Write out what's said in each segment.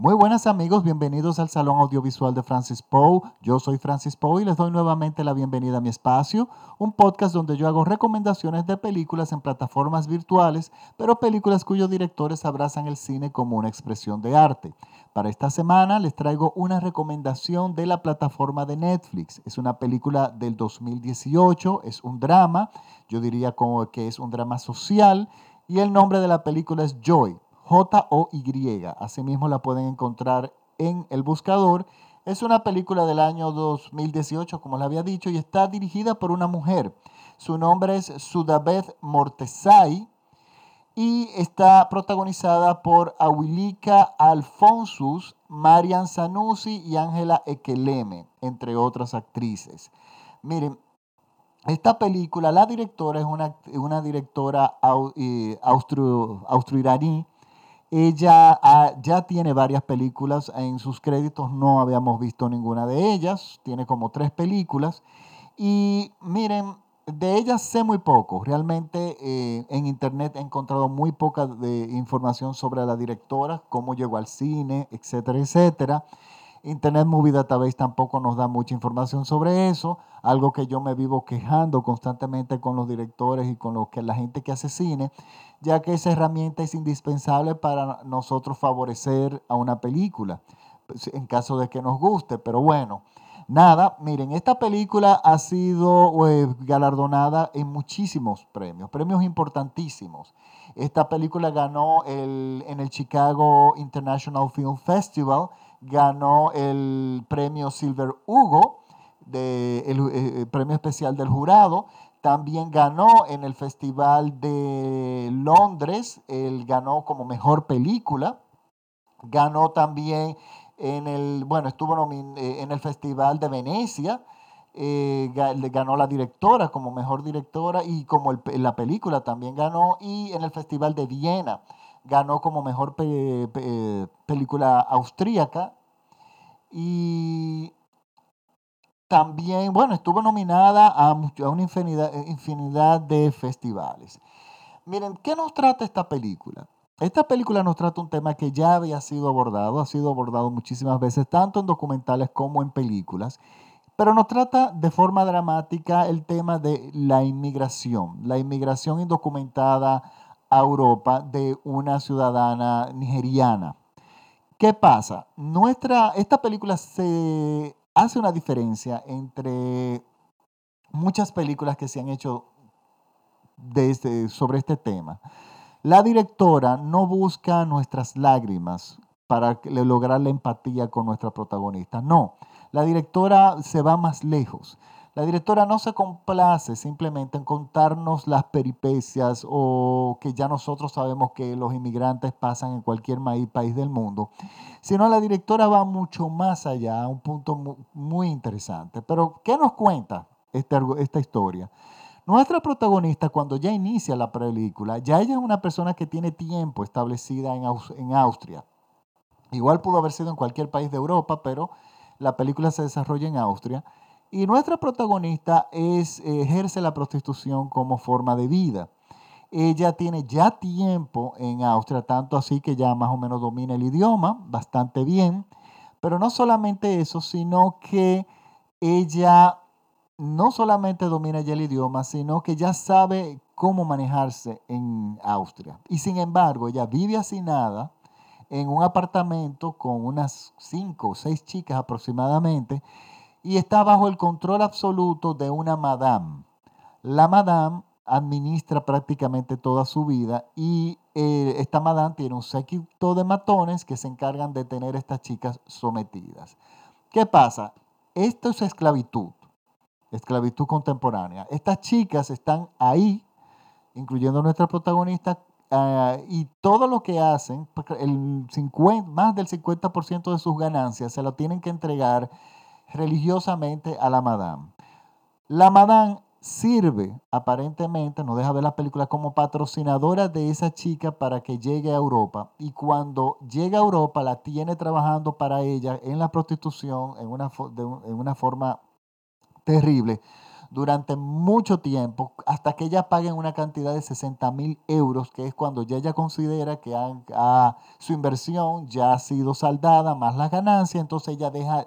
Muy buenas amigos, bienvenidos al Salón Audiovisual de Francis Poe. Yo soy Francis Poe y les doy nuevamente la bienvenida a mi espacio, un podcast donde yo hago recomendaciones de películas en plataformas virtuales, pero películas cuyos directores abrazan el cine como una expresión de arte. Para esta semana les traigo una recomendación de la plataforma de Netflix. Es una película del 2018, es un drama, yo diría como que es un drama social y el nombre de la película es Joy. J-O-Y. Asimismo la pueden encontrar en el buscador. Es una película del año 2018, como les había dicho, y está dirigida por una mujer. Su nombre es Sudabeth Mortesai y está protagonizada por Awilika Alfonsus, Marian Sanusi y Ángela Ekeleme, entre otras actrices. Miren, esta película, la directora es una, una directora eh, austro, austro-iraní ella ah, ya tiene varias películas, en sus créditos no habíamos visto ninguna de ellas, tiene como tres películas. Y miren, de ellas sé muy poco, realmente eh, en internet he encontrado muy poca información sobre la directora, cómo llegó al cine, etcétera, etcétera. Internet Movie Database tampoco nos da mucha información sobre eso, algo que yo me vivo quejando constantemente con los directores y con que, la gente que hace cine, ya que esa herramienta es indispensable para nosotros favorecer a una película, pues, en caso de que nos guste. Pero bueno, nada, miren, esta película ha sido eh, galardonada en muchísimos premios, premios importantísimos. Esta película ganó en el Chicago International Film Festival, ganó el premio Silver Hugo, de, el, eh, premio especial del jurado. También ganó en el Festival de Londres, él ganó como mejor película. Ganó también en el, bueno, estuvo eh, en el Festival de Venecia, eh, ganó la directora como mejor directora y como la película también ganó, y en el Festival de Viena ganó como mejor película austríaca y también, bueno, estuvo nominada a, una infinidad de festivales. Miren, ¿qué nos trata esta película? Esta película nos trata un tema que ya había sido abordado, ha sido abordado muchísimas veces, tanto en documentales como en películas, pero nos trata de forma dramática el tema de la inmigración, la inmigración indocumentada a Europa de una ciudadana nigeriana. ¿Qué pasa? Nuestra, esta película se hace una diferencia entre muchas películas que se han hecho sobre este tema. La directora no busca nuestras lágrimas para lograr la empatía con nuestra protagonista. No, la directora se va más lejos. La directora no se complace simplemente en contarnos las peripecias o que ya nosotros sabemos que los inmigrantes pasan en cualquier país del mundo, sino la directora va mucho más allá, a un punto muy interesante. Pero, ¿qué nos cuenta esta, esta historia? Nuestra protagonista, cuando ya inicia la película, ya ella es una persona que tiene tiempo establecida en, Austria. Igual pudo haber sido en cualquier país de Europa, pero la película se desarrolla en Austria. Y nuestra protagonista es, ejerce la prostitución como forma de vida. Ella tiene ya tiempo en Austria, tanto así que ya más o menos domina el idioma bastante bien. Pero no solamente eso, sino que ella no solamente domina ya el idioma, sino que ya sabe cómo manejarse en Austria. Y sin embargo, ella vive nada en un apartamento con unas cinco o seis chicas aproximadamente y está bajo el control absoluto de una madame. La madame administra prácticamente toda su vida y eh, esta madame tiene un séquito de matones que se encargan de tener a estas chicas sometidas. ¿Qué pasa? Esto es esclavitud, esclavitud contemporánea. Estas chicas están ahí, incluyendo nuestra protagonista, ah, y todo lo que hacen, el 50, más del 50% de sus ganancias se lo tienen que entregar religiosamente a la madame. La madame sirve, aparentemente, no deja ver la película, como patrocinadora de esa chica para que llegue a Europa. Y cuando llega a Europa, la tiene trabajando para ella en la prostitución en una, en una forma terrible, durante mucho tiempo, hasta que ella paguen una cantidad de 60 mil euros, que es cuando ya ella considera que su inversión ya ha sido saldada, más las ganancias, entonces ella deja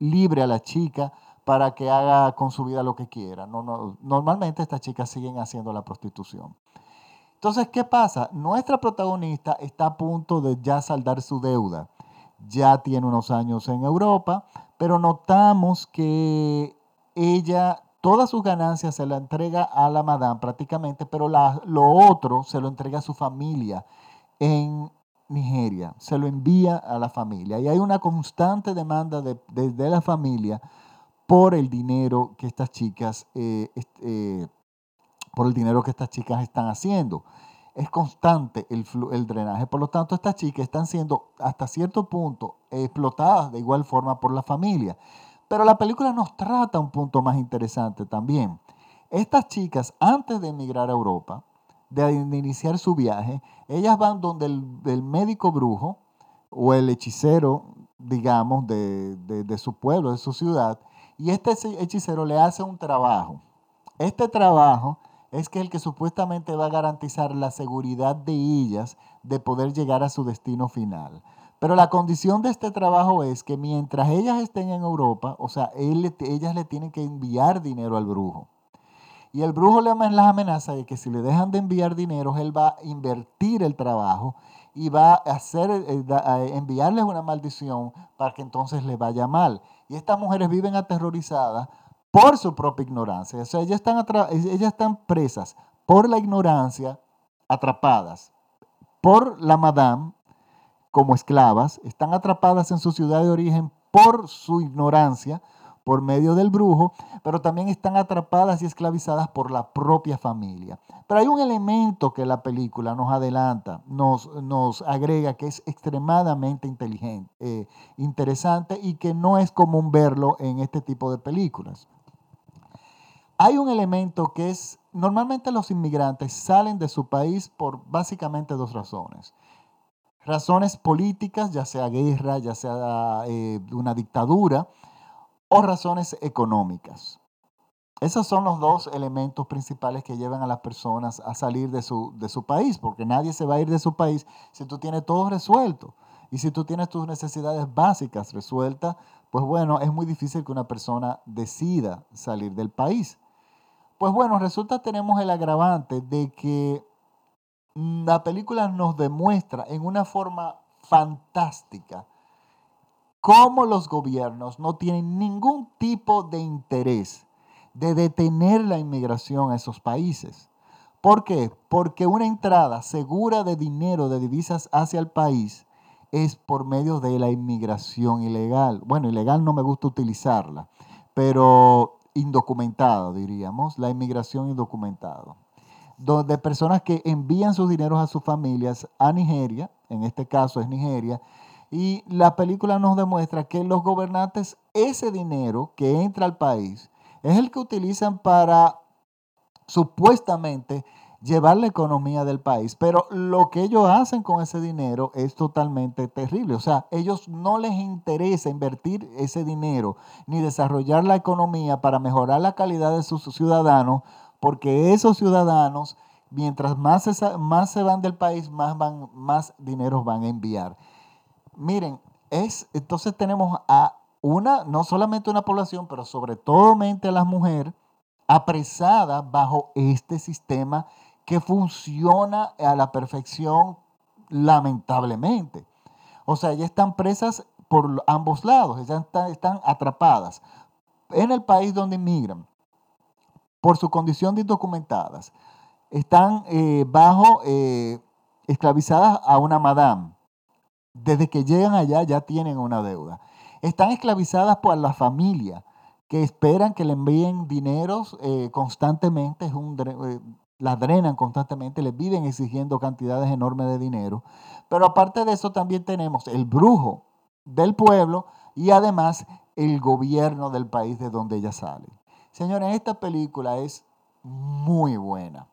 libre a la chica para que haga con su vida lo que quiera. No, normalmente estas chicas siguen haciendo la prostitución. Entonces, ¿qué pasa? Nuestra protagonista está a punto de ya saldar su deuda. Ya tiene unos años en Europa, pero notamos que ella, todas sus ganancias se la entrega a la madame prácticamente, pero lo otro se lo entrega a su familia en Nigeria, se lo envía a la familia. Y hay una constante demanda de, la familia por el dinero que estas chicas eh, eh, por el dinero que estas chicas están haciendo. Es constante el, el drenaje. Por lo tanto, estas chicas están siendo hasta cierto punto explotadas de igual forma por la familia. Pero la película nos trata un punto más interesante también. Estas chicas, antes de emigrar a Europa, de, iniciar su viaje, ellas van donde el, médico brujo o el hechicero, digamos, de, de su pueblo, de su ciudad, y este hechicero le hace un trabajo. Este trabajo es que el que supuestamente va a garantizar la seguridad de ellas de poder llegar a su destino final. Pero la condición de este trabajo es que mientras ellas estén en Europa, o sea, ellas le tienen que enviar dinero al brujo. Y el brujo le amenaza de que si le dejan de enviar dinero, él va a invertir el trabajo y va a hacer, eh, enviarles una maldición para que entonces le vaya mal. Y estas mujeres viven aterrorizadas por su propia ignorancia. O sea, ellas están, ellas están presas por la ignorancia, atrapadas por la madame como esclavas, están atrapadas en su ciudad de origen por su ignorancia, por medio del brujo, pero también están atrapadas y esclavizadas por la propia familia. Pero hay un elemento que la película nos adelanta, nos, nos agrega, que es extremadamente inteligente, eh, interesante y que no es común verlo en este tipo de películas. Hay un elemento que es, normalmente los inmigrantes salen de su país por básicamente dos razones. Razones políticas, ya sea guerra, ya sea eh, una dictadura, o razones económicas. Esos son los dos elementos principales que llevan a las personas a salir de su, de su país, porque nadie se va a ir de su país si tú tienes todo resuelto. Y si tú tienes tus necesidades básicas resueltas, pues bueno, es muy difícil que una persona decida salir del país. Pues bueno, resulta tenemos el agravante de que la película nos demuestra en una forma fantástica cómo los gobiernos no tienen ningún tipo de interés de detener la inmigración a esos países. ¿Por qué? Porque una entrada segura de dinero, de divisas hacia el país, es por medio de la inmigración ilegal. Bueno, ilegal no me gusta utilizarla, pero indocumentado, diríamos, la inmigración indocumentada, donde personas que envían sus dineros a sus familias a Nigeria, en este caso es Nigeria, y la película nos demuestra que los gobernantes ese dinero que entra al país es el que utilizan para supuestamente llevar la economía del país. Pero lo que ellos hacen con ese dinero es totalmente terrible. O sea, ellos no les interesa invertir ese dinero ni desarrollar la economía para mejorar la calidad de sus ciudadanos, porque esos ciudadanos, mientras más se, más se van del país, más, van, más dinero van a enviar. Miren, es, entonces tenemos a una, no solamente una población, pero sobre todo mente a las mujeres apresadas bajo este sistema que funciona a la perfección, lamentablemente. O sea, ellas están presas por ambos lados, ellas están, atrapadas en el país donde inmigran por su condición de indocumentadas. Están eh, bajo, eh, esclavizadas a una madame. Desde que llegan allá ya tienen una deuda. Están esclavizadas por la familia que esperan que le envíen dineros eh, constantemente. Es la drenan constantemente, les viven exigiendo cantidades enormes de dinero. Pero aparte de eso también tenemos el brujo del pueblo y además el gobierno del país de donde ella sale. Señores, esta película es muy buena.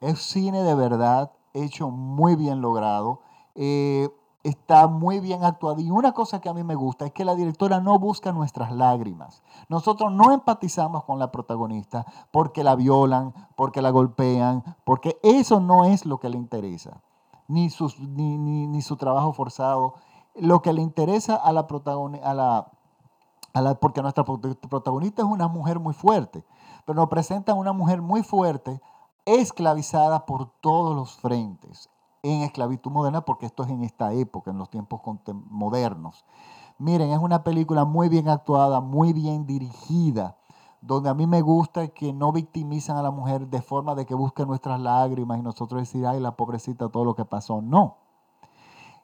Es cine de verdad, hecho muy bien logrado. Eh, está muy bien actuada. Y una cosa que a mí me gusta es que la directora no busca nuestras lágrimas. Nosotros no empatizamos con la protagonista porque la violan, porque la golpean, porque eso no es lo que le interesa, ni, su trabajo forzado. Lo que le interesa a la protagonista, a la, a la, porque nuestra protagonista es una mujer muy fuerte, pero nos presenta una mujer muy fuerte esclavizada por todos los frentes en esclavitud moderna, porque esto es en esta época, en los tiempos modernos. Miren, es una película muy bien actuada, muy bien dirigida, donde a mí me gusta que no victimizan a la mujer de forma de que busquen nuestras lágrimas y nosotros decir, ay, la pobrecita, todo lo que pasó. No.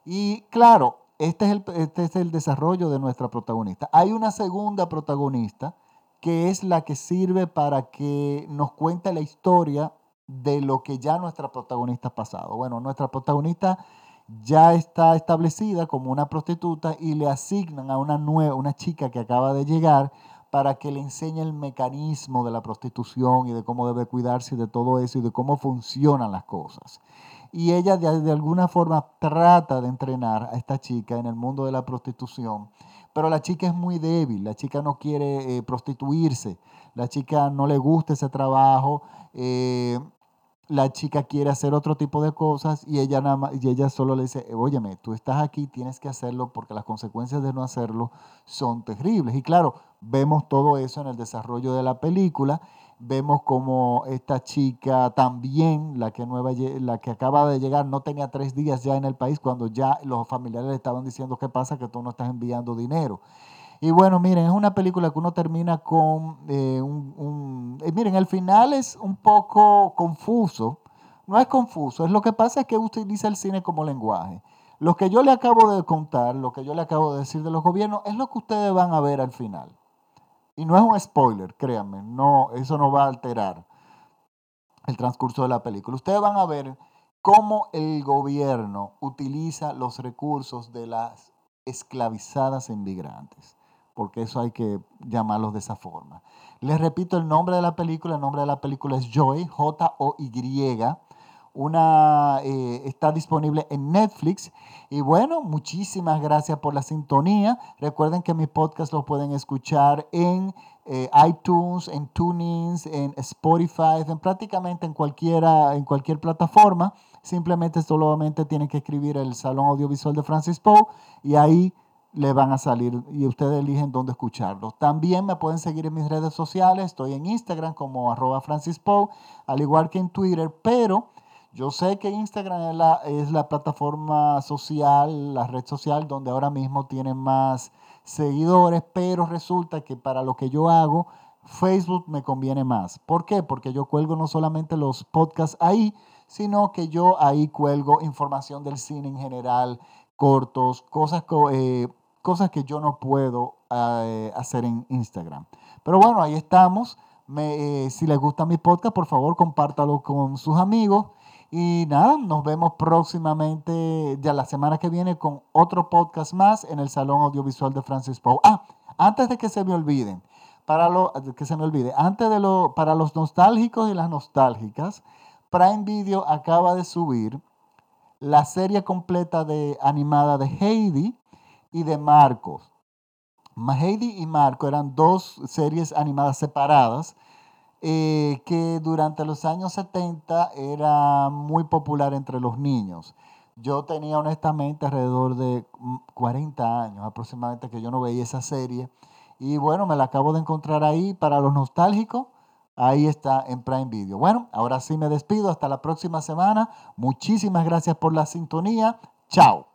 Y claro, este es el, este es el desarrollo de nuestra protagonista. Hay una segunda protagonista que es la que sirve para que nos cuente la historia de lo que ya nuestra protagonista ha pasado. Bueno, nuestra protagonista ya está establecida como una prostituta y le asignan a una nueva, una chica que acaba de llegar para que le enseñe el mecanismo de la prostitución y de cómo debe cuidarse y de todo eso y de cómo funcionan las cosas. Y ella de, alguna forma trata de entrenar a esta chica en el mundo de la prostitución, pero la chica es muy débil, la chica no quiere eh, prostituirse, la chica no le gusta ese trabajo, eh, la chica quiere hacer otro tipo de cosas y ella, nada y ella solo le dice, óyeme, tú estás aquí, tienes que hacerlo porque las consecuencias de no hacerlo son terribles. Y claro, vemos todo eso en el desarrollo de la película, vemos como esta chica también, la que, nueva, la que acaba de llegar, no tenía tres días ya en el país cuando ya los familiares le estaban diciendo, ¿qué pasa? Que tú no estás enviando dinero. Y bueno, miren, es una película que uno termina con eh, un... Eh, miren, el final es un poco confuso. No es confuso, es lo que pasa es que utiliza el cine como lenguaje. Lo que yo le acabo de contar, lo que yo le acabo de decir de los gobiernos, es lo que ustedes van a ver al final. Y no es un spoiler, créanme, no, eso no va a alterar el transcurso de la película. Ustedes van a ver cómo el gobierno utiliza los recursos de las esclavizadas inmigrantes porque eso hay que llamarlos de esa forma. Les repito el nombre de la película, el nombre de la película es Joy, J-O-Y. Una, eh, está disponible en Netflix. Y bueno, muchísimas gracias por la sintonía. Recuerden que mi podcast lo pueden escuchar en eh, iTunes, en TuneIn, en Spotify, en prácticamente en, cualquiera, en cualquier plataforma. Simplemente solamente tienen que escribir el Salón Audiovisual de Francis Poe y ahí le van a salir y ustedes eligen dónde escucharlo. También me pueden seguir en mis redes sociales, estoy en Instagram como arroba Francis al igual que en Twitter, pero yo sé que Instagram es la, plataforma social, la red social donde ahora mismo tienen más seguidores, pero resulta que para lo que yo hago, Facebook me conviene más. ¿Por qué? Porque yo cuelgo no solamente los podcasts ahí, sino que yo ahí cuelgo información del cine en general, cortos, cosas eh, cosas que yo no puedo eh, hacer en Instagram. Pero bueno, ahí estamos. Eh, si les gusta mi podcast, por favor, compártalo con sus amigos. Y nada, nos vemos próximamente, ya la semana que viene, con otro podcast más en el Salón Audiovisual de Francis Poe. Ah, antes de que se me olviden, para lo, que se me olvide, antes de lo, para los nostálgicos y las nostálgicas, Prime Video acaba de subir la serie completa de animada de Heidi, y de Marcos. Heidi y Marco eran dos series animadas separadas eh, que durante los años 70 era muy popular entre los niños. Yo tenía honestamente alrededor de 40 años aproximadamente que yo no veía esa serie. Y bueno, me la acabo de encontrar ahí para los nostálgicos. Ahí está en Prime Video. Bueno, ahora sí me despido. Hasta la próxima semana. Muchísimas gracias por la sintonía. Chao.